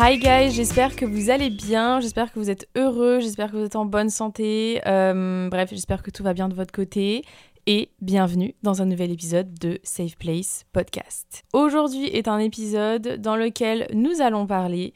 Hi guys, j'espère que vous allez bien, j'espère que vous êtes heureux, j'espère que vous êtes en bonne santé. Euh, bref, j'espère que tout va bien de votre côté. Et bienvenue dans un nouvel épisode de Safe Place Podcast. Aujourd'hui est un épisode dans lequel nous allons parler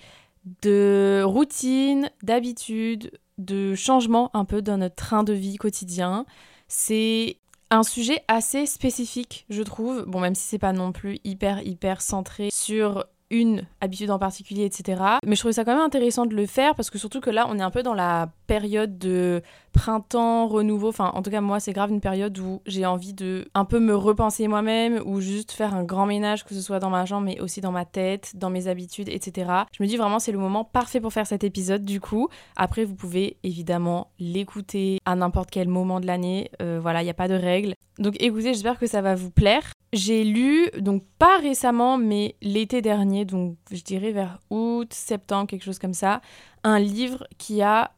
de routine, d'habitude, de changement un peu dans notre train de vie quotidien. C'est un sujet assez spécifique, je trouve. Bon, même si c'est pas non plus hyper, hyper centré sur une habitude en particulier, etc. Mais je trouvais ça quand même intéressant de le faire parce que surtout que là, on est un peu dans la période de printemps, renouveau. Enfin, en tout cas, moi, c'est grave une période où j'ai envie de un peu me repenser moi-même ou juste faire un grand ménage, que ce soit dans ma jambe, mais aussi dans ma tête, dans mes habitudes, etc. Je me dis vraiment, c'est le moment parfait pour faire cet épisode, du coup. Après, vous pouvez évidemment l'écouter à n'importe quel moment de l'année. Euh, voilà, il n'y a pas de règles. Donc écoutez, j'espère que ça va vous plaire. J'ai lu, donc pas récemment, mais l'été dernier, donc je dirais vers août, septembre, quelque chose comme ça, un livre qui a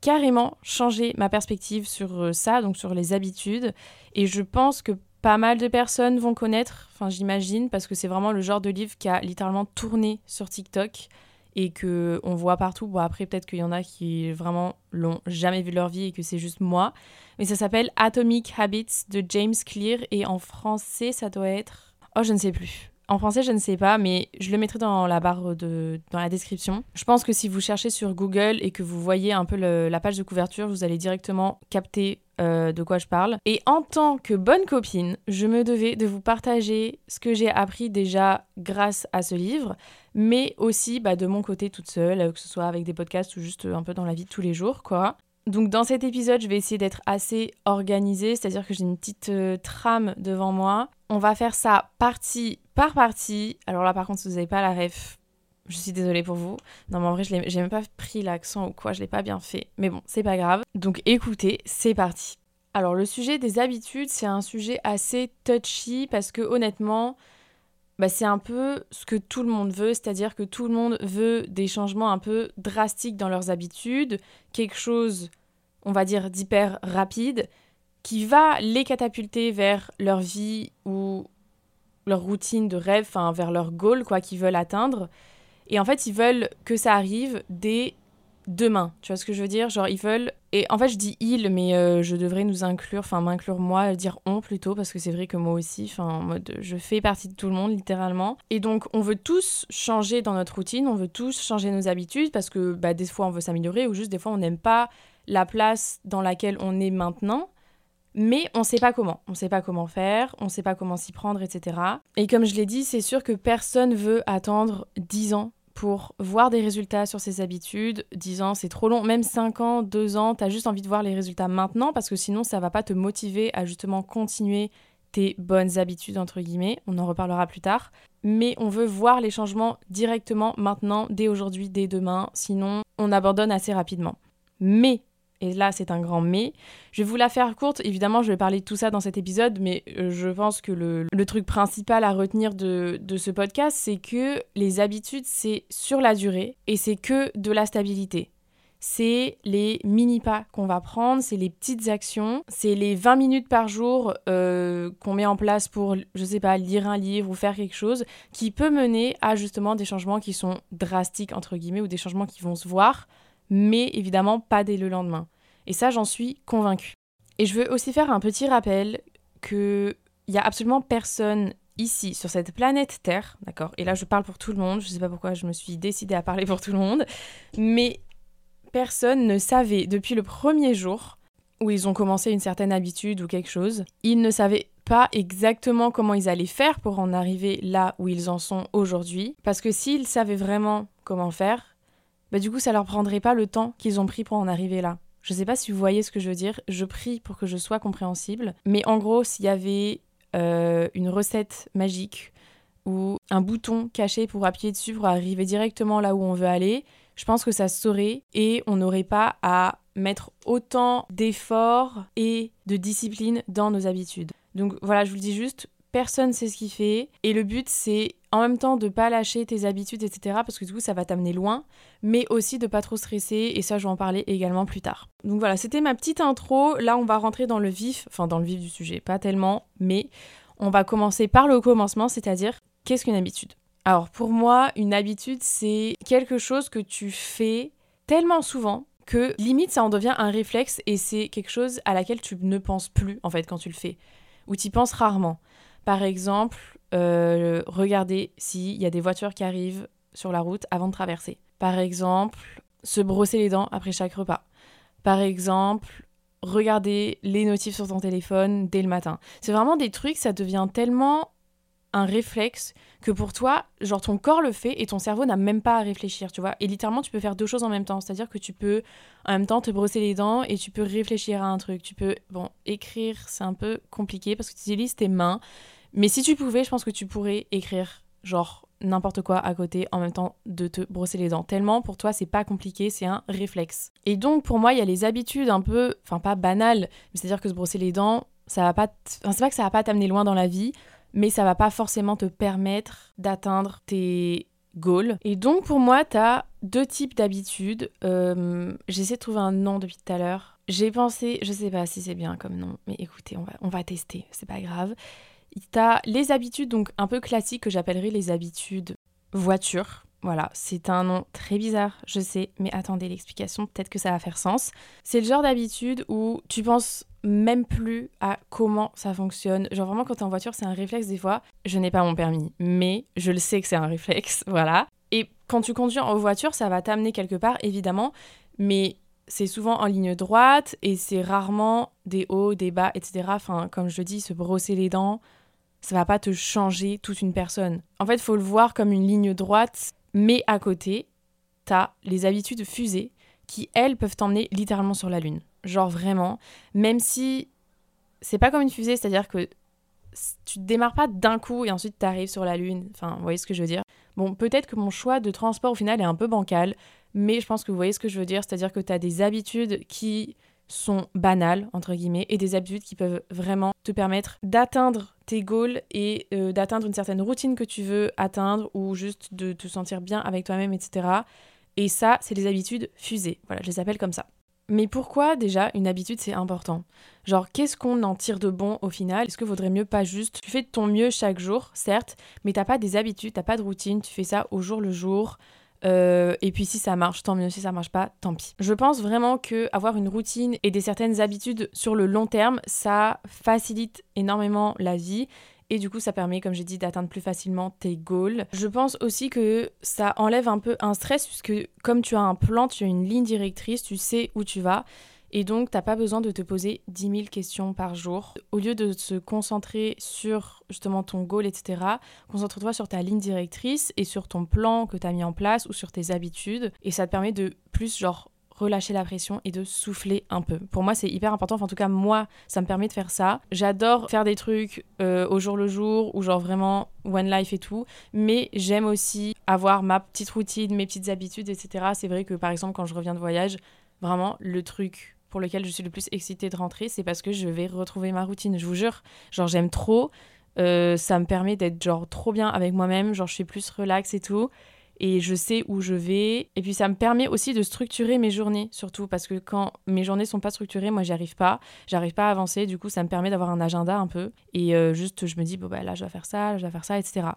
carrément changé ma perspective sur euh, ça, donc sur les habitudes. Et je pense que pas mal de personnes vont connaître, enfin j'imagine, parce que c'est vraiment le genre de livre qui a littéralement tourné sur TikTok et que on voit partout. Bon après peut-être qu'il y en a qui vraiment l'ont jamais vu de leur vie et que c'est juste moi. Mais ça s'appelle Atomic Habits de James Clear et en français ça doit être... Oh je ne sais plus. En français, je ne sais pas, mais je le mettrai dans la barre de dans la description. Je pense que si vous cherchez sur Google et que vous voyez un peu la page de couverture, vous allez directement capter euh, de quoi je parle. Et en tant que bonne copine, je me devais de vous partager ce que j'ai appris déjà grâce à ce livre, mais aussi bah, de mon côté toute seule, euh, que ce soit avec des podcasts ou juste euh, un peu dans la vie de tous les jours, quoi. Donc dans cet épisode, je vais essayer d'être assez organisée, c'est-à-dire que j'ai une petite trame devant moi. On va faire ça partie par partie. Alors là par contre, si vous n'avez pas la ref, je suis désolée pour vous. Non mais en vrai, je j'ai même pas pris l'accent ou quoi, je l'ai pas bien fait. Mais bon, c'est pas grave. Donc écoutez, c'est parti. Alors le sujet des habitudes, c'est un sujet assez touchy parce que honnêtement, bah, c'est un peu ce que tout le monde veut, c'est-à-dire que tout le monde veut des changements un peu drastiques dans leurs habitudes, quelque chose, on va dire, d'hyper rapide, qui va les catapulter vers leur vie ou leur routine de rêve, enfin vers leur goal, quoi, qu'ils veulent atteindre. Et en fait, ils veulent que ça arrive dès demain. Tu vois ce que je veux dire? Genre, ils veulent. Et en fait, je dis ils, mais euh, je devrais nous inclure, enfin m'inclure moi, dire on plutôt, parce que c'est vrai que moi aussi, enfin, en mode, je fais partie de tout le monde, littéralement. Et donc, on veut tous changer dans notre routine, on veut tous changer nos habitudes, parce que bah, des fois, on veut s'améliorer, ou juste des fois, on n'aime pas la place dans laquelle on est maintenant. Mais on sait pas comment. On sait pas comment faire, on sait pas comment s'y prendre, etc. Et comme je l'ai dit, c'est sûr que personne veut attendre 10 ans pour voir des résultats sur ses habitudes. 10 ans, c'est trop long. Même 5 ans, 2 ans, t'as juste envie de voir les résultats maintenant parce que sinon, ça va pas te motiver à justement continuer tes bonnes habitudes, entre guillemets. On en reparlera plus tard. Mais on veut voir les changements directement maintenant, dès aujourd'hui, dès demain. Sinon, on abandonne assez rapidement. Mais et là c'est un grand mais. Je vais vous la faire courte, évidemment je vais parler de tout ça dans cet épisode, mais euh, je pense que le, truc principal à retenir de, ce podcast, c'est que les habitudes, c'est sur la durée et c'est que de la stabilité. C'est les mini pas qu'on va prendre, c'est les petites actions, c'est les 20 minutes par jour euh, qu'on met en place pour, je sais pas, lire un livre ou faire quelque chose qui peut mener à justement des changements qui sont drastiques, entre guillemets, ou des changements qui vont se voir mais évidemment pas dès le lendemain. Et ça, j'en suis convaincue. Et je veux aussi faire un petit rappel qu'il n'y a absolument personne ici, sur cette planète Terre, d'accord? Et là, je parle pour tout le monde, je ne sais pas pourquoi je me suis décidée à parler pour tout le monde, mais personne ne savait depuis le premier jour où ils ont commencé une certaine habitude ou quelque chose, ils ne savaient pas exactement comment ils allaient faire pour en arriver là où ils en sont aujourd'hui, parce que s'ils savaient vraiment comment faire, bah du coup ça leur prendrait pas le temps qu'ils ont pris pour en arriver là. Je sais pas si vous voyez ce que je veux dire, je prie pour que je sois compréhensible, mais en gros s'il y avait euh, une recette magique ou un bouton caché pour appuyer dessus pour arriver directement là où on veut aller, je pense que ça se saurait et on n'aurait pas à mettre autant d'efforts et de discipline dans nos habitudes. Donc voilà, je vous le dis juste, personne sait ce qu'il fait. Et le but, c'est en même temps de pas lâcher tes habitudes, etc. Parce que du coup, ça va t'amener loin, mais aussi de pas trop stresser. Et ça, je vais en parler également plus tard. Donc voilà, c'était ma petite intro. Là, on va rentrer dans le vif, enfin dans le vif du sujet, pas tellement, mais on va commencer par le commencement, c'est-à-dire qu'est-ce qu'une habitude? Alors pour moi, une habitude, c'est quelque chose que tu fais tellement souvent que limite ça en devient un réflexe et c'est quelque chose à laquelle tu ne penses plus en fait quand tu le fais ou tu y penses rarement. Par exemple, euh, regarder s'il y a des voitures qui arrivent sur la route avant de traverser. Par exemple, se brosser les dents après chaque repas. Par exemple, regarder les notifs sur ton téléphone dès le matin. C'est vraiment des trucs, ça devient tellement un réflexe que pour toi, genre ton corps le fait et ton cerveau n'a même pas à réfléchir, tu vois. Et littéralement, tu peux faire deux choses en même temps. C'est-à-dire que tu peux en même temps te brosser les dents et tu peux réfléchir à un truc. Tu peux, bon, écrire, c'est un peu compliqué parce que tu utilises tes mains. Mais si tu pouvais, je pense que tu pourrais écrire, genre, n'importe quoi à côté en même temps de te brosser les dents. Tellement pour toi, c'est pas compliqué, c'est un réflexe. Et donc, pour moi, il y a les habitudes un peu, enfin, pas banales, mais c'est-à-dire que se brosser les dents, ça va pas. C'est pas que ça va pas t'amener loin dans la vie mais ça va pas forcément te permettre d'atteindre tes goals. Et donc pour moi, tu as deux types d'habitudes. Euh, j'essaie de trouver un nom depuis tout à l'heure. J'ai pensé, je sais pas si c'est bien comme nom, mais écoutez, on va, on va tester, c'est pas grave. T'as les habitudes donc un peu classiques que j'appellerais les habitudes voiture. Voilà, c'est un nom très bizarre, je sais, mais attendez l'explication, peut-être que ça va faire sens. C'est le genre d'habitude où tu penses même plus à comment ça fonctionne. Genre vraiment quand t'es en voiture, c'est un réflexe des fois. Je n'ai pas mon permis, mais je le sais que c'est un réflexe, voilà. Et quand tu conduis en voiture, ça va t'amener quelque part, évidemment, mais c'est souvent en ligne droite et c'est rarement des hauts, des bas, etc. Enfin, comme je dis, se brosser les dents, ça va pas te changer toute une personne. En fait, faut le voir comme une ligne droite mais à côté, t'as les habitudes fusées qui, elles, peuvent t'emmener littéralement sur la Lune. Genre vraiment, même si c'est pas comme une fusée, c'est-à-dire que tu démarres pas d'un coup et ensuite tu arrives sur la Lune. Enfin, vous voyez ce que je veux dire? Bon, peut-être que mon choix de transport au final est un peu bancal, mais je pense que vous voyez ce que je veux dire, c'est-à-dire que tu as des habitudes qui sont banales, entre guillemets, et des habitudes qui peuvent vraiment te permettre d'atteindre tes goals et euh, d'atteindre une certaine routine que tu veux atteindre ou juste de te sentir bien avec toi-même, etc. Et ça, c'est des habitudes fusées. Voilà, je les appelle comme ça. Mais pourquoi déjà une habitude c'est important? Genre qu'est-ce qu'on en tire de bon au final? Est-ce que vaudrait mieux pas juste tu fais de ton mieux chaque jour, certes, mais t'as pas des habitudes, t'as pas de routine, tu fais ça au jour le jour, euh, et puis si ça marche, tant mieux. Si ça marche pas, tant pis. Je pense vraiment que avoir une routine et des certaines habitudes sur le long terme, ça facilite énormément la vie. Et du coup, ça permet, comme j'ai dit, d'atteindre plus facilement tes goals. Je pense aussi que ça enlève un peu un stress, puisque comme tu as un plan, tu as une ligne directrice, tu sais où tu vas. Et donc, t'as pas besoin de te poser 10 000 questions par jour. Au lieu de se concentrer sur justement ton goal, etc., concentre-toi sur ta ligne directrice et sur ton plan que tu as mis en place ou sur tes habitudes. Et ça te permet de plus, genre, relâcher la pression et de souffler un peu. Pour moi, c'est hyper important. Enfin, en tout cas, moi, ça me permet de faire ça. J'adore faire des trucs euh, au jour le jour ou genre vraiment one life et tout. Mais j'aime aussi avoir ma petite routine, mes petites habitudes, etc. C'est vrai que par exemple, quand je reviens de voyage, vraiment, le truc pour lequel je suis le plus excitée de rentrer, c'est parce que je vais retrouver ma routine. Je vous jure, genre j'aime trop. Euh, ça me permet d'être genre trop bien avec moi-même, genre je suis plus relax et tout. Et je sais où je vais. Et puis ça me permet aussi de structurer mes journées, surtout parce que quand mes journées sont pas structurées, moi j'y arrive pas. J'arrive pas à avancer. Du coup, ça me permet d'avoir un agenda un peu. Et euh, juste, je me dis, bon, bah là, je vais faire ça, je vais faire ça, etc.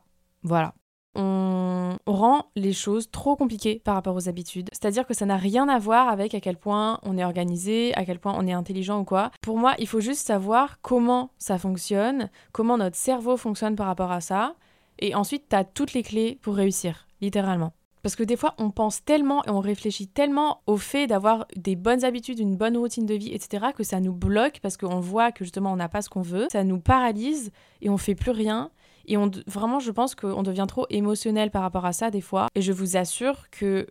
Voilà on rend les choses trop compliquées par rapport aux habitudes. C'est-à-dire que ça n'a rien à voir avec à quel point on est organisé, à quel point on est intelligent ou quoi. Pour moi, il faut juste savoir comment ça fonctionne, comment notre cerveau fonctionne par rapport à ça. Et ensuite, tu as toutes les clés pour réussir, littéralement. Parce que des fois, on pense tellement et on réfléchit tellement au fait d'avoir des bonnes habitudes, une bonne routine de vie, etc., que ça nous bloque parce qu'on voit que justement on n'a pas ce qu'on veut. Ça nous paralyse et on fait plus rien. Et on, vraiment, je pense qu'on devient trop émotionnel par rapport à ça des fois. Et je vous assure que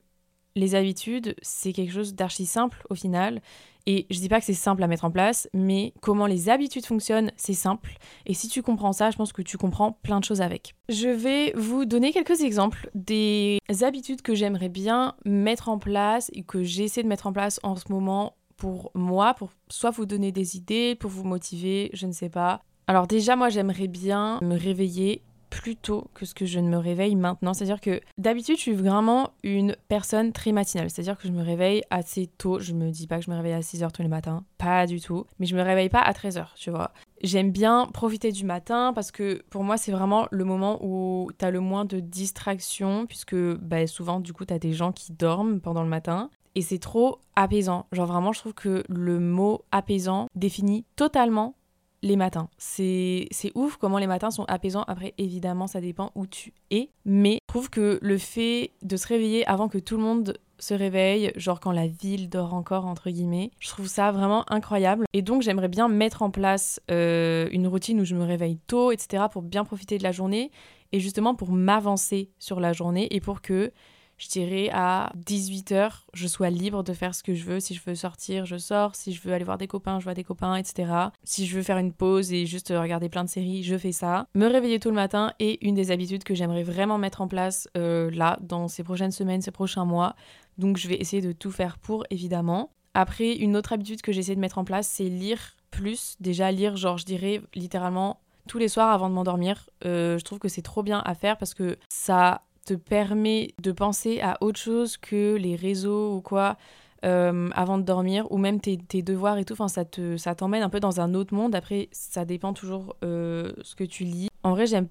les habitudes, c'est quelque chose d'archi simple au final. Et je dis pas que c'est simple à mettre en place, mais comment les habitudes fonctionnent, c'est simple. Et si tu comprends ça, je pense que tu comprends plein de choses avec. Je vais vous donner quelques exemples des habitudes que j'aimerais bien mettre en place et que j'essaie de mettre en place en ce moment pour moi, pour soit vous donner des idées, pour vous motiver, je ne sais pas. Alors déjà, moi, j'aimerais bien me réveiller plus tôt que ce que je ne me réveille maintenant. C'est-à-dire que d'habitude, je suis vraiment une personne très matinale. C'est-à-dire que je me réveille assez tôt. Je me dis pas que je me réveille à 6h tous les matins. Pas du tout. Mais je me réveille pas à 13h, tu vois. J'aime bien profiter du matin parce que pour moi, c'est vraiment le moment où tu as le moins de distractions puisque bah, souvent, du coup, tu as des gens qui dorment pendant le matin. Et c'est trop apaisant. Genre vraiment, je trouve que le mot apaisant définit totalement les matins. C'est ouf comment les matins sont apaisants. Après, évidemment, ça dépend où tu es. Mais je trouve que le fait de se réveiller avant que tout le monde se réveille, genre quand la ville dort encore, entre guillemets, je trouve ça vraiment incroyable. Et donc, j'aimerais bien mettre en place euh, une routine où je me réveille tôt, etc., pour bien profiter de la journée. Et justement pour m'avancer sur la journée et pour que je dirais à 18h, je sois libre de faire ce que je veux. Si je veux sortir, je sors. Si je veux aller voir des copains, je vois des copains, etc. Si je veux faire une pause et juste regarder plein de séries, je fais ça. Me réveiller tout le matin est une des habitudes que j'aimerais vraiment mettre en place euh, là, dans ces prochaines semaines, ces prochains mois. Donc je vais essayer de tout faire pour, évidemment. Après, une autre habitude que j'essaie de mettre en place, c'est lire plus. Déjà, lire, genre, je dirais littéralement tous les soirs avant de m'endormir. Euh, je trouve que c'est trop bien à faire parce que ça te permet de penser à autre chose que les réseaux ou quoi euh, avant de dormir ou même tes, devoirs et tout. Ça t'emmène un peu dans un autre monde. Après, ça dépend toujours euh, ce que tu lis. En vrai, j'aime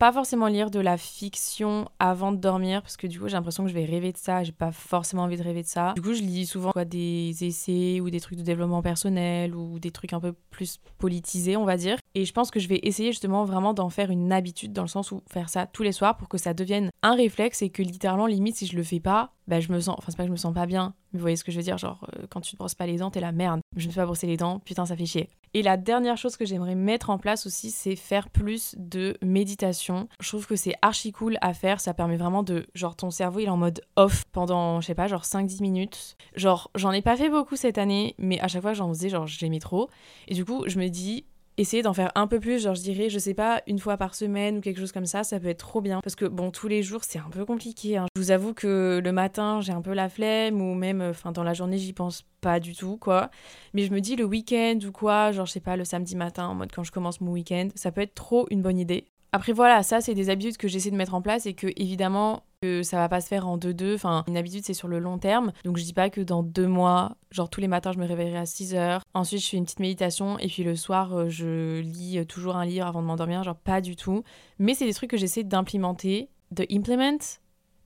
pas forcément lire de la fiction avant de dormir parce que du coup j'ai l'impression que je vais rêver de ça j'ai pas forcément envie de rêver de ça. Du coup je lis souvent quoi, des essais ou des trucs de développement personnel ou des trucs un peu plus politisés on va dire. Et je pense que je vais essayer justement vraiment d'en faire une habitude dans le sens où faire ça tous les soirs pour que ça devienne un réflexe et que littéralement limite si je le fais pas bah je me sens enfin c'est pas que je me sens pas bien mais vous voyez ce que je veux dire genre euh, quand tu te brosses pas les dents t'es la merde je ne fais pas brosser les dents putain ça fait chier et la dernière chose que j'aimerais mettre en place aussi, c'est faire plus de méditation. Je trouve que c'est archi cool à faire. Ça permet vraiment de. Genre, ton cerveau, il est en mode off pendant, je sais pas, genre 5-10 minutes. Genre, j'en ai pas fait beaucoup cette année, mais à chaque fois, j'en faisais, genre, j'aimais trop. Et du coup, je me dis, essayer d'en faire un peu plus, genre je dirais, je sais pas, une fois par semaine ou quelque chose comme ça, ça peut être trop bien. Parce que bon, tous les jours, c'est un peu compliqué. Hein. Je vous avoue que le matin, j'ai un peu la flemme ou même, enfin, dans la journée, j'y pense pas du tout, quoi. Mais je me dis le week-end ou quoi, genre je sais pas, le samedi matin, en mode quand je commence mon week-end, ça peut être trop une bonne idée. Après voilà, ça c'est des habitudes que j'essaie de mettre en place et que évidemment que ça va pas se faire en deux-deux. Enfin, une habitude c'est sur le long terme. Donc je dis pas que dans deux mois, genre tous les matins je me réveillerai à 6 heures. Ensuite je fais une petite méditation et puis le soir euh, je lis toujours un livre avant de m'endormir. Genre pas du tout. Mais c'est des trucs que j'essaie d'implémenter, de implement.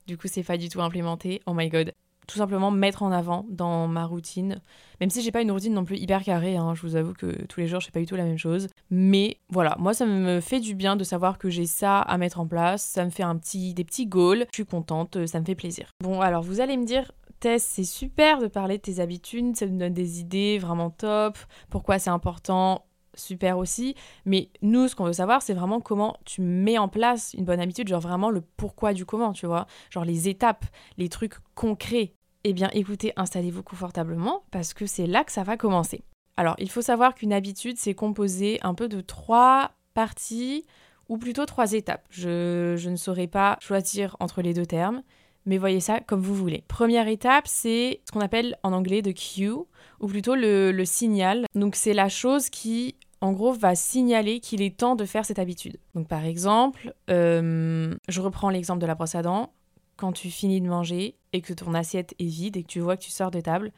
Du coup c'est pas du tout implémenté. Oh my god tout simplement mettre en avant dans ma routine. Même si j'ai pas une routine non plus hyper carrée, hein, je vous avoue que tous les jours je fais pas du tout la même chose. Mais voilà, moi ça me fait du bien de savoir que j'ai ça à mettre en place. Ça me fait un petit, des petits goals. Je suis contente, ça me fait plaisir. Bon, alors vous allez me dire, Tess, c'est super de parler de tes habitudes, ça me donne des idées vraiment top. Pourquoi c'est important? Super aussi. Mais nous, ce qu'on veut savoir, c'est vraiment comment tu mets en place une bonne habitude, genre vraiment le pourquoi du comment, tu vois. Genre les étapes, les trucs concrets. Eh bien écoutez, installez-vous confortablement parce que c'est là que ça va commencer. Alors il faut savoir qu'une habitude, c'est composé un peu de trois parties ou plutôt trois étapes. Je, je ne saurais pas choisir entre les deux termes mais voyez ça comme vous voulez. Première étape, c'est ce qu'on appelle en anglais de cue, ou plutôt le, signal. Donc c'est la chose qui, en gros, va signaler qu'il est temps de faire cette habitude. Donc par exemple, euh, je reprends l'exemple de la brosse à dents. Quand tu finis de manger et que ton assiette est vide et que tu vois que tu sors de table,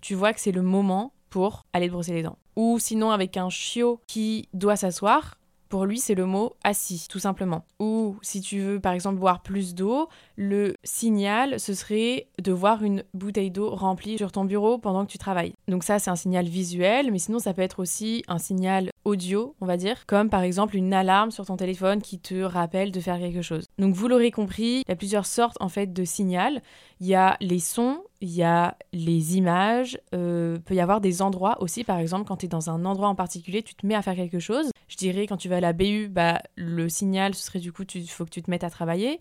tu vois que c'est le moment pour aller te brosser les dents. Ou sinon avec un chiot qui doit s'asseoir, pour lui, c'est le mot assis, tout simplement. Ou si tu veux, par exemple, boire plus d'eau, le signal, ce serait de voir une bouteille d'eau remplie sur ton bureau pendant que tu travailles. Donc ça, c'est un signal visuel, mais sinon, ça peut être aussi un signal audio, on va dire, comme par exemple une alarme sur ton téléphone qui te rappelle de faire quelque chose. Donc vous l'aurez compris, il y a plusieurs sortes en fait de signal. Il y a les sons, il y a les images, euh, peut y avoir des endroits aussi, par exemple quand tu es dans un endroit en particulier, tu te mets à faire quelque chose. Je dirais quand tu vas à la BU, bah, le signal ce serait du coup il faut que tu te mettes à travailler.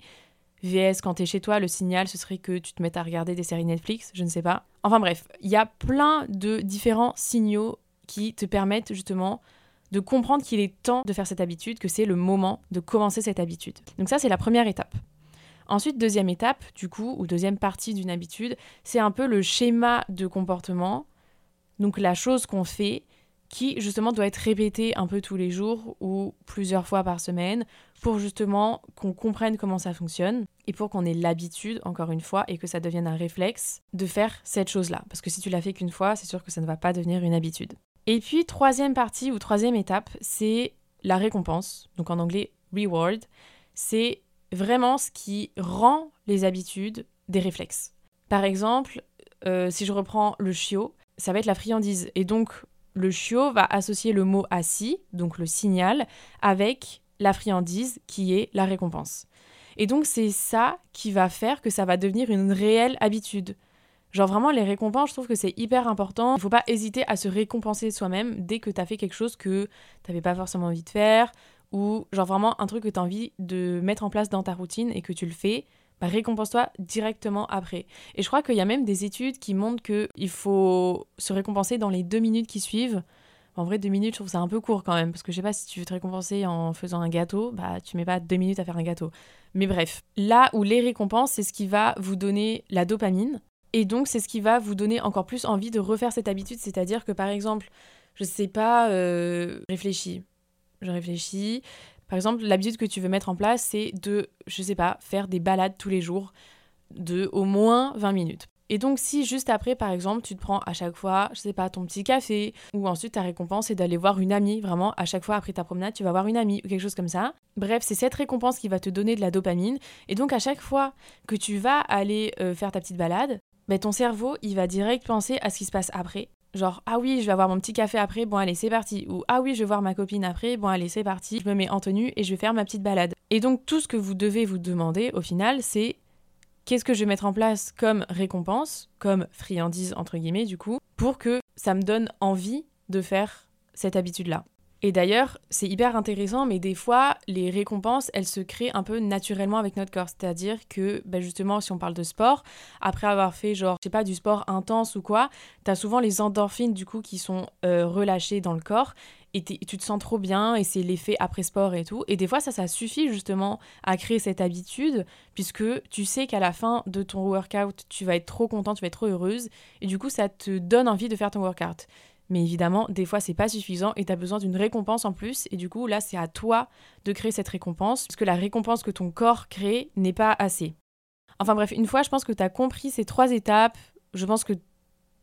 VS quand tu es chez toi, le signal ce serait que tu te mettes à regarder des séries Netflix, je ne sais pas. Enfin bref, il y a plein de différents signaux qui te permettent justement de comprendre qu'il est temps de faire cette habitude, que c'est le moment de commencer cette habitude. Donc ça c'est la première étape. Ensuite, deuxième étape, du coup, ou deuxième partie d'une habitude, c'est un peu le schéma de comportement, donc la chose qu'on fait, qui justement doit être répétée un peu tous les jours ou plusieurs fois par semaine pour justement qu'on comprenne comment ça fonctionne et pour qu'on ait l'habitude, encore une fois, et que ça devienne un réflexe de faire cette chose-là. Parce que si tu l'as fait qu'une fois, c'est sûr que ça ne va pas devenir une habitude. Et puis, troisième partie ou troisième étape, c'est la récompense, donc en anglais reward. C'est vraiment ce qui rend les habitudes des réflexes. Par exemple, euh, si je reprends le chiot, ça va être la friandise. Et donc, le chiot va associer le mot assis, donc le signal, avec la friandise qui est la récompense. Et donc, c'est ça qui va faire que ça va devenir une réelle habitude. Genre vraiment, les récompenses, je trouve que c'est hyper important. Il faut pas hésiter à se récompenser soi-même dès que tu as fait quelque chose que tu n'avais pas forcément envie de faire ou genre vraiment un truc que tu as envie de mettre en place dans ta routine et que tu le fais, bah récompense-toi directement après. Et je crois qu'il y a même des études qui montrent qu'il faut se récompenser dans les deux minutes qui suivent. En vrai, deux minutes, je trouve ça un peu court quand même, parce que je sais pas si tu veux te récompenser en faisant un gâteau, bah tu mets pas deux minutes à faire un gâteau. Mais bref, là où les récompenses, c'est ce qui va vous donner la dopamine, et donc c'est ce qui va vous donner encore plus envie de refaire cette habitude, c'est-à-dire que par exemple, je sais pas, euh, réfléchis, je réfléchis. Par exemple, l'habitude que tu veux mettre en place, c'est de, je sais pas, faire des balades tous les jours de au moins 20 minutes. Et donc, si juste après, par exemple, tu te prends à chaque fois, je sais pas, ton petit café, ou ensuite ta récompense est d'aller voir une amie, vraiment, à chaque fois après ta promenade, tu vas voir une amie, ou quelque chose comme ça. Bref, c'est cette récompense qui va te donner de la dopamine. Et donc, à chaque fois que tu vas aller euh, faire ta petite balade, ton cerveau, il va direct penser à ce qui se passe après. Genre, ah oui, je vais avoir mon petit café après, bon allez, c'est parti. Ou ah oui, je vais voir ma copine après, bon allez, c'est parti. Je me mets en tenue et je vais faire ma petite balade. Et donc, tout ce que vous devez vous demander au final, c'est qu'est-ce que je vais mettre en place comme récompense, comme friandise entre guillemets du coup, pour que ça me donne envie de faire cette habitude-là. Et d'ailleurs, c'est hyper intéressant, mais des fois, les récompenses, elles se créent un peu naturellement avec notre corps. C'est-à-dire que, ben justement, si on parle de sport, après avoir fait, genre, je sais pas, du sport intense ou quoi, t'as souvent les endorphines, du coup, qui sont euh, relâchées dans le corps. Et, tu te sens trop bien, et c'est l'effet après sport et tout. Et des fois, ça, ça suffit justement à créer cette habitude, puisque tu sais qu'à la fin de ton workout, tu vas être trop content, tu vas être trop heureuse. Et du coup, ça te donne envie de faire ton workout. Mais évidemment, des fois, c'est pas suffisant et tu as besoin d'une récompense en plus. Et du coup, là, c'est à toi de créer cette récompense, parce que la récompense que ton corps crée n'est pas assez. Enfin bref, une fois, je pense que tu as compris ces trois étapes, je pense que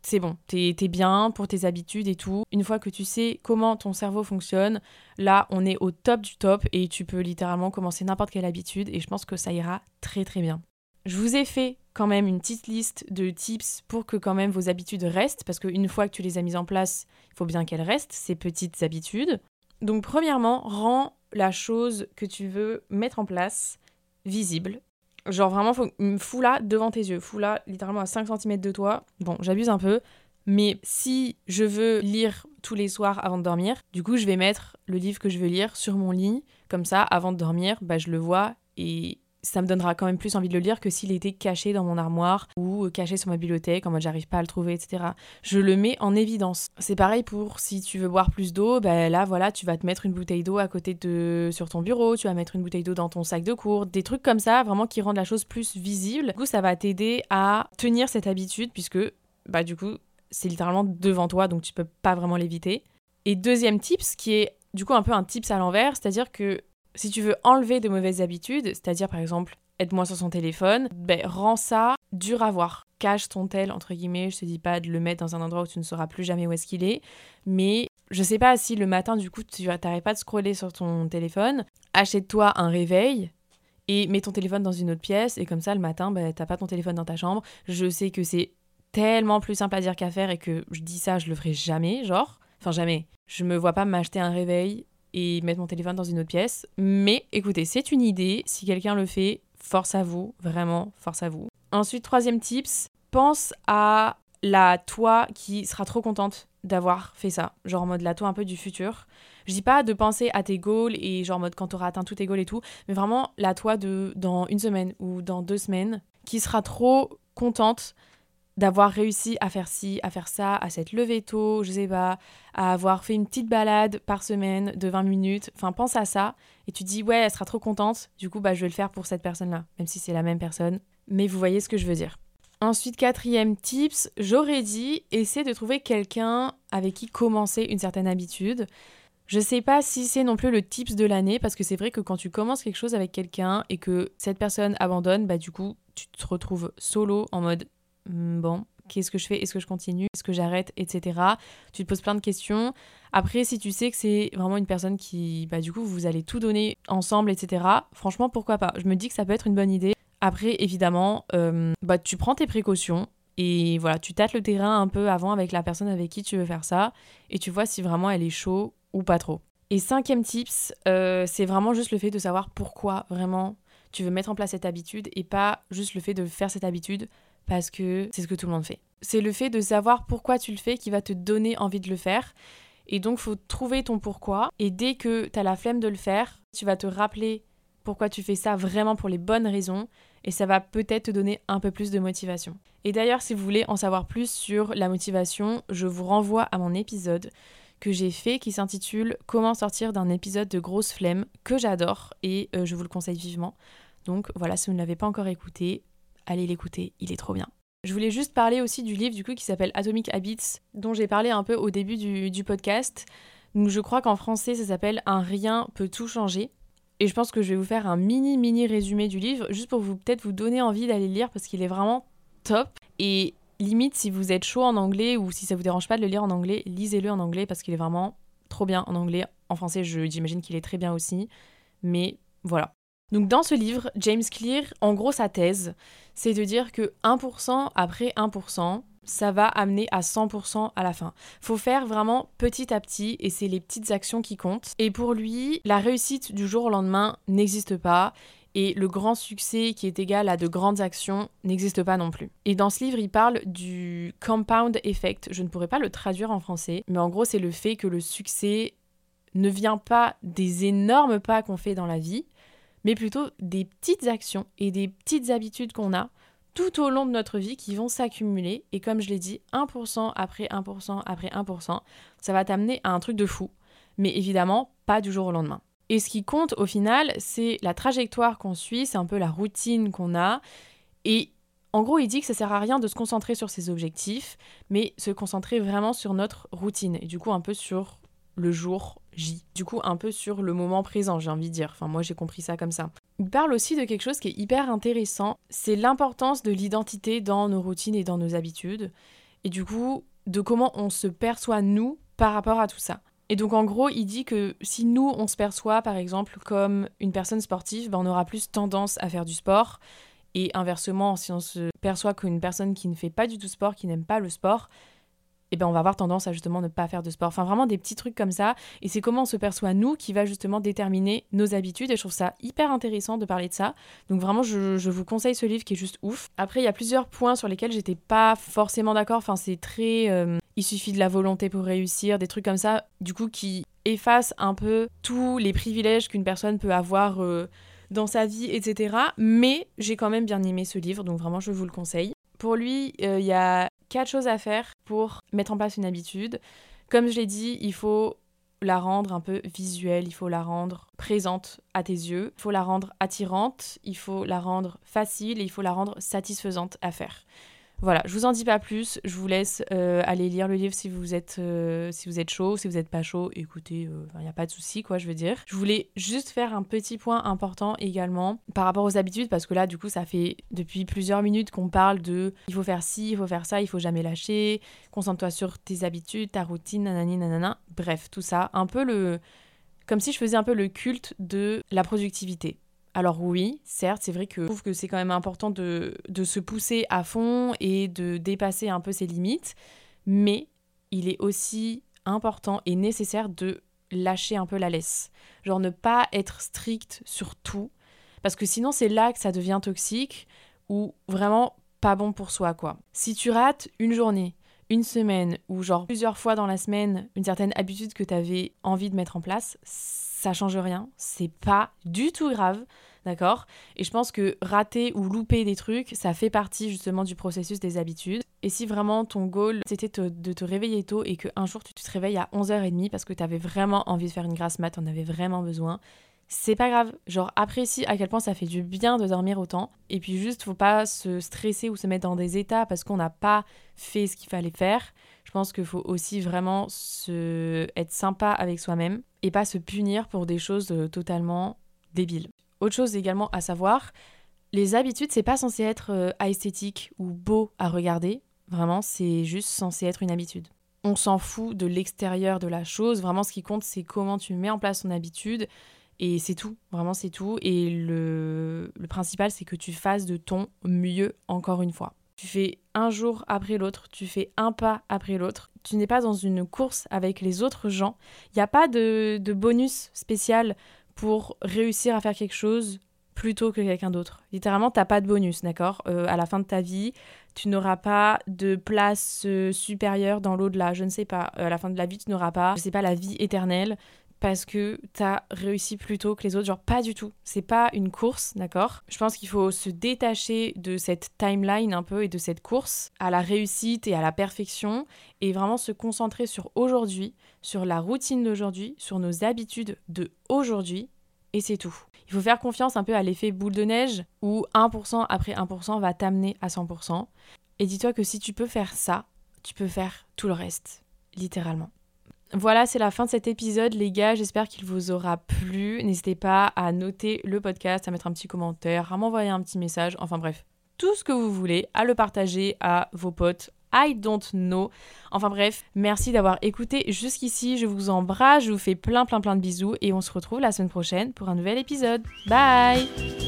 c'est bon, t'es es bien pour tes habitudes et tout. Une fois que tu sais comment ton cerveau fonctionne, là, on est au top du top et tu peux littéralement commencer n'importe quelle habitude et je pense que ça ira très très bien. Je vous ai fait quand même une petite liste de tips pour que quand même vos habitudes restent, parce qu'une fois que tu les as mises en place, il faut bien qu'elles restent, ces petites habitudes. Donc premièrement, rends la chose que tu veux mettre en place visible. Genre vraiment, faut, fous là devant tes yeux, fous là littéralement à 5 cm de toi. Bon, j'abuse un peu, mais si je veux lire tous les soirs avant de dormir, du coup je vais mettre le livre que je veux lire sur mon lit, comme ça avant de dormir, bah, je le vois et ça me donnera quand même plus envie de le lire que s'il était caché dans mon armoire ou caché sur ma bibliothèque en mode j'arrive pas à le trouver, etc. Je le mets en évidence. C'est pareil pour si tu veux boire plus d'eau, ben là voilà, tu vas te mettre une bouteille d'eau à côté de sur ton bureau, tu vas mettre une bouteille d'eau dans ton sac de cours, des trucs comme ça vraiment qui rendent la chose plus visible. Du coup, ça va t'aider à tenir cette habitude puisque bah du coup, c'est littéralement devant toi donc tu peux pas vraiment l'éviter. Et deuxième tips qui est du coup un peu un tips à l'envers, c'est-à-dire que si tu veux enlever de mauvaises habitudes, c'est-à-dire par exemple aide-moi sur son téléphone, ben rends ça dur à voir. Cache ton tel, entre guillemets, je te dis pas de le mettre dans un endroit où tu ne sauras plus jamais où est-ce qu'il est, mais je sais pas si le matin du coup tu n'arrêtes pas de scroller sur ton téléphone, achète-toi un réveil et mets ton téléphone dans une autre pièce et comme ça le matin ben t'as pas ton téléphone dans ta chambre. Je sais que c'est tellement plus simple à dire qu'à faire et que je dis ça je le ferai jamais, genre, enfin jamais. Je me vois pas m'acheter un réveil et mettre mon téléphone dans une autre pièce. Mais écoutez, c'est une idée. Si quelqu'un le fait, force à vous, vraiment, force à vous. Ensuite, troisième tips, pense à la toi qui sera trop contente d'avoir fait ça. Genre en mode la toi un peu du futur. Je dis pas de penser à tes goals et genre en mode quand tu auras atteint tous tes goals et tout, mais vraiment la toi de dans une semaine ou dans deux semaines qui sera trop contente d'avoir réussi à faire ci, à faire ça, à s'être levé tôt, je sais pas, à avoir fait une petite balade par semaine de 20 minutes. Enfin, pense à ça et tu dis ouais, elle sera trop contente. Du coup, bah je vais le faire pour cette personne-là, même si c'est la même personne. Mais vous voyez ce que je veux dire. Ensuite, quatrième tips, j'aurais dit essaie de trouver quelqu'un avec qui commencer une certaine habitude. Je sais pas si c'est non plus le tips de l'année parce que c'est vrai que quand tu commences quelque chose avec quelqu'un et que cette personne abandonne, bah du coup, tu te retrouves solo en mode bon, qu'est-ce que je fais? Est-ce que je continue? Est-ce que j'arrête? Etc. Tu te poses plein de questions. Après, si tu sais que c'est vraiment une personne qui, bah, du coup, vous allez tout donner ensemble, etc. Franchement, pourquoi pas? Je me dis que ça peut être une bonne idée. Après, évidemment, euh, bah, tu prends tes précautions et voilà, tu tâtes le terrain un peu avant avec la personne avec qui tu veux faire ça et tu vois si vraiment elle est chaud ou pas trop. Et cinquième tips, euh, c'est vraiment juste le fait de savoir pourquoi vraiment tu veux mettre en place cette habitude et pas juste le fait de faire cette habitude parce que c'est ce que tout le monde fait. C'est le fait de savoir pourquoi tu le fais qui va te donner envie de le faire. Et donc, faut trouver ton pourquoi. Et dès que tu as la flemme de le faire, tu vas te rappeler pourquoi tu fais ça vraiment pour les bonnes raisons. Et ça va peut-être te donner un peu plus de motivation. Et d'ailleurs, si vous voulez en savoir plus sur la motivation, je vous renvoie à mon épisode que j'ai fait qui s'intitule Comment sortir d'un épisode de grosse flemme que j'adore et euh, je vous le conseille vivement. Donc voilà, si vous ne l'avez pas encore écouté, allez l'écouter, il est trop bien. Je voulais juste parler aussi du livre du coup qui s'appelle Atomic Habits, dont j'ai parlé un peu au début du, podcast. Donc je crois qu'en français ça s'appelle Un rien peut tout changer. Et je pense que je vais vous faire un mini mini résumé du livre, juste pour vous peut-être vous donner envie d'aller le lire parce qu'il est vraiment top. Et limite si vous êtes chaud en anglais ou si ça vous dérange pas de le lire en anglais, lisez-le en anglais parce qu'il est vraiment trop bien en anglais. En français, j'imagine qu'il est très bien aussi. Mais voilà. Donc dans ce livre, James Clear, en gros sa thèse, c'est de dire que 1% après 1%, ça va amener à 100% à la fin. Faut faire vraiment petit à petit et c'est les petites actions qui comptent. Et pour lui, la réussite du jour au lendemain n'existe pas et le grand succès qui est égal à de grandes actions n'existe pas non plus. Et dans ce livre, il parle du compound effect. Je ne pourrais pas le traduire en français, mais en gros, c'est le fait que le succès ne vient pas des énormes pas qu'on fait dans la vie, mais plutôt des petites actions et des petites habitudes qu'on a tout au long de notre vie qui vont s'accumuler. Et comme je l'ai dit, 1% après 1% après 1%, ça va t'amener à un truc de fou. Mais évidemment, pas du jour au lendemain. Et ce qui compte au final, c'est la trajectoire qu'on suit, c'est un peu la routine qu'on a. Et en gros, il dit que ça sert à rien de se concentrer sur ses objectifs, mais se concentrer vraiment sur notre routine. Et du coup, un peu sur le jour Du coup, un peu sur le moment présent, j'ai envie de dire. Enfin, moi, j'ai compris ça comme ça. Il parle aussi de quelque chose qui est hyper intéressant, c'est l'importance de l'identité dans nos routines et dans nos habitudes. Et du coup, de comment on se perçoit, nous, par rapport à tout ça. Et donc, en gros, il dit que si nous, on se perçoit, par exemple, comme une personne sportive, ben, on aura plus tendance à faire du sport. Et inversement, si on se perçoit comme une personne qui ne fait pas du tout sport, qui n'aime pas le sport, eh ben on va avoir tendance à justement ne pas faire de sport. Enfin, vraiment des petits trucs comme ça. Et c'est comment on se perçoit nous qui va justement déterminer nos habitudes. Et je trouve ça hyper intéressant de parler de ça. Donc vraiment, je, vous conseille ce livre qui est juste ouf. Après, il y a plusieurs points sur lesquels j'étais pas forcément d'accord. Enfin, c'est très. Euh, il suffit de la volonté pour réussir, des trucs comme ça, du coup, qui effacent un peu tous les privilèges qu'une personne peut avoir. Euh, dans sa vie, etc. Mais j'ai quand même bien aimé ce livre, donc vraiment je vous le conseille. Pour lui, euh, il y a quatre choses à faire pour mettre en place une habitude. Comme je l'ai dit, il faut la rendre un peu visuelle, il faut la rendre présente à tes yeux, il faut la rendre attirante, il faut la rendre facile et il faut la rendre satisfaisante à faire. Voilà, je vous en dis pas plus. Je vous laisse euh, aller lire le livre si vous êtes, euh, si vous êtes chaud. Si vous n'êtes pas chaud, écoutez, il euh, n'y a pas de souci, quoi, je veux dire. Je voulais juste faire un petit point important également par rapport aux habitudes, parce que là, du coup, ça fait depuis plusieurs minutes qu'on parle de il faut faire ci, il faut faire ça, il faut jamais lâcher, concentre-toi sur tes habitudes, ta routine, nanani, nanana. Bref, tout ça. Un peu le. Comme si je faisais un peu le culte de la productivité. Alors oui, certes, c'est vrai que je trouve que c'est quand même important de, se pousser à fond et de dépasser un peu ses limites, mais il est aussi important et nécessaire de lâcher un peu la laisse. Genre ne pas être strict sur tout, parce que sinon c'est là que ça devient toxique ou vraiment pas bon pour soi, quoi. Si tu rates une journée, une semaine ou genre plusieurs fois dans la semaine une certaine habitude que tu avais envie de mettre en place, ça change rien, c'est pas du tout grave. D'accord? Et je pense que rater ou louper des trucs, ça fait partie justement du processus des habitudes. Et si vraiment ton goal, c'était de te réveiller tôt et qu'un jour tu te réveilles à 11h30 parce que tu avais vraiment envie de faire une grasse mat, en avais vraiment besoin, c'est pas grave. Genre, apprécie à quel point ça fait du bien de dormir autant. Et puis juste, faut pas se stresser ou se mettre dans des états parce qu'on n'a pas fait ce qu'il fallait faire. Je pense qu'il faut aussi vraiment se... être sympa avec soi-même et pas se punir pour des choses euh, totalement débiles. Autre chose également à savoir, les habitudes, c'est pas censé être euh, esthétique ou beau à regarder. Vraiment, c'est juste censé être une habitude. On s'en fout de l'extérieur de la chose. Vraiment, ce qui compte, c'est comment tu mets en place ton habitude. Et c'est tout. Vraiment, c'est tout. Et le, le principal, c'est que tu fasses de ton mieux encore une fois. Tu fais un jour après l'autre, tu fais un pas après l'autre. Tu n'es pas dans une course avec les autres gens. Il n'y a pas de, bonus spécial pour réussir à faire quelque chose plutôt que quelqu'un d'autre. Littéralement, t'as pas de bonus, d'accord? Euh, À la fin de ta vie, tu n'auras pas de place euh, supérieure dans l'au-delà. Je ne sais pas. Euh, à la fin de la vie, tu n'auras pas, je sais pas, la vie éternelle parce que t'as réussi plus tôt que les autres. Genre, pas du tout. C'est pas une course, d'accord? Je pense qu'il faut se détacher de cette timeline un peu et de cette course à la réussite et à la perfection et vraiment se concentrer sur aujourd'hui, sur la routine d'aujourd'hui, sur nos habitudes de aujourd'hui et c'est tout. Il faut faire confiance un peu à l'effet boule de neige où 1% après 1% va t'amener à 100%. Et dis-toi que si tu peux faire ça, tu peux faire tout le reste, littéralement. Voilà, c'est la fin de cet épisode, les gars. J'espère qu'il vous aura plu. N'hésitez pas à noter le podcast, à mettre un petit commentaire, à m'envoyer un petit message. Enfin bref, tout ce que vous voulez, à le partager à vos potes. I don't know. Enfin bref, merci d'avoir écouté jusqu'ici. Je vous embrasse, je vous fais plein plein plein de bisous et on se retrouve la semaine prochaine pour un nouvel épisode. Bye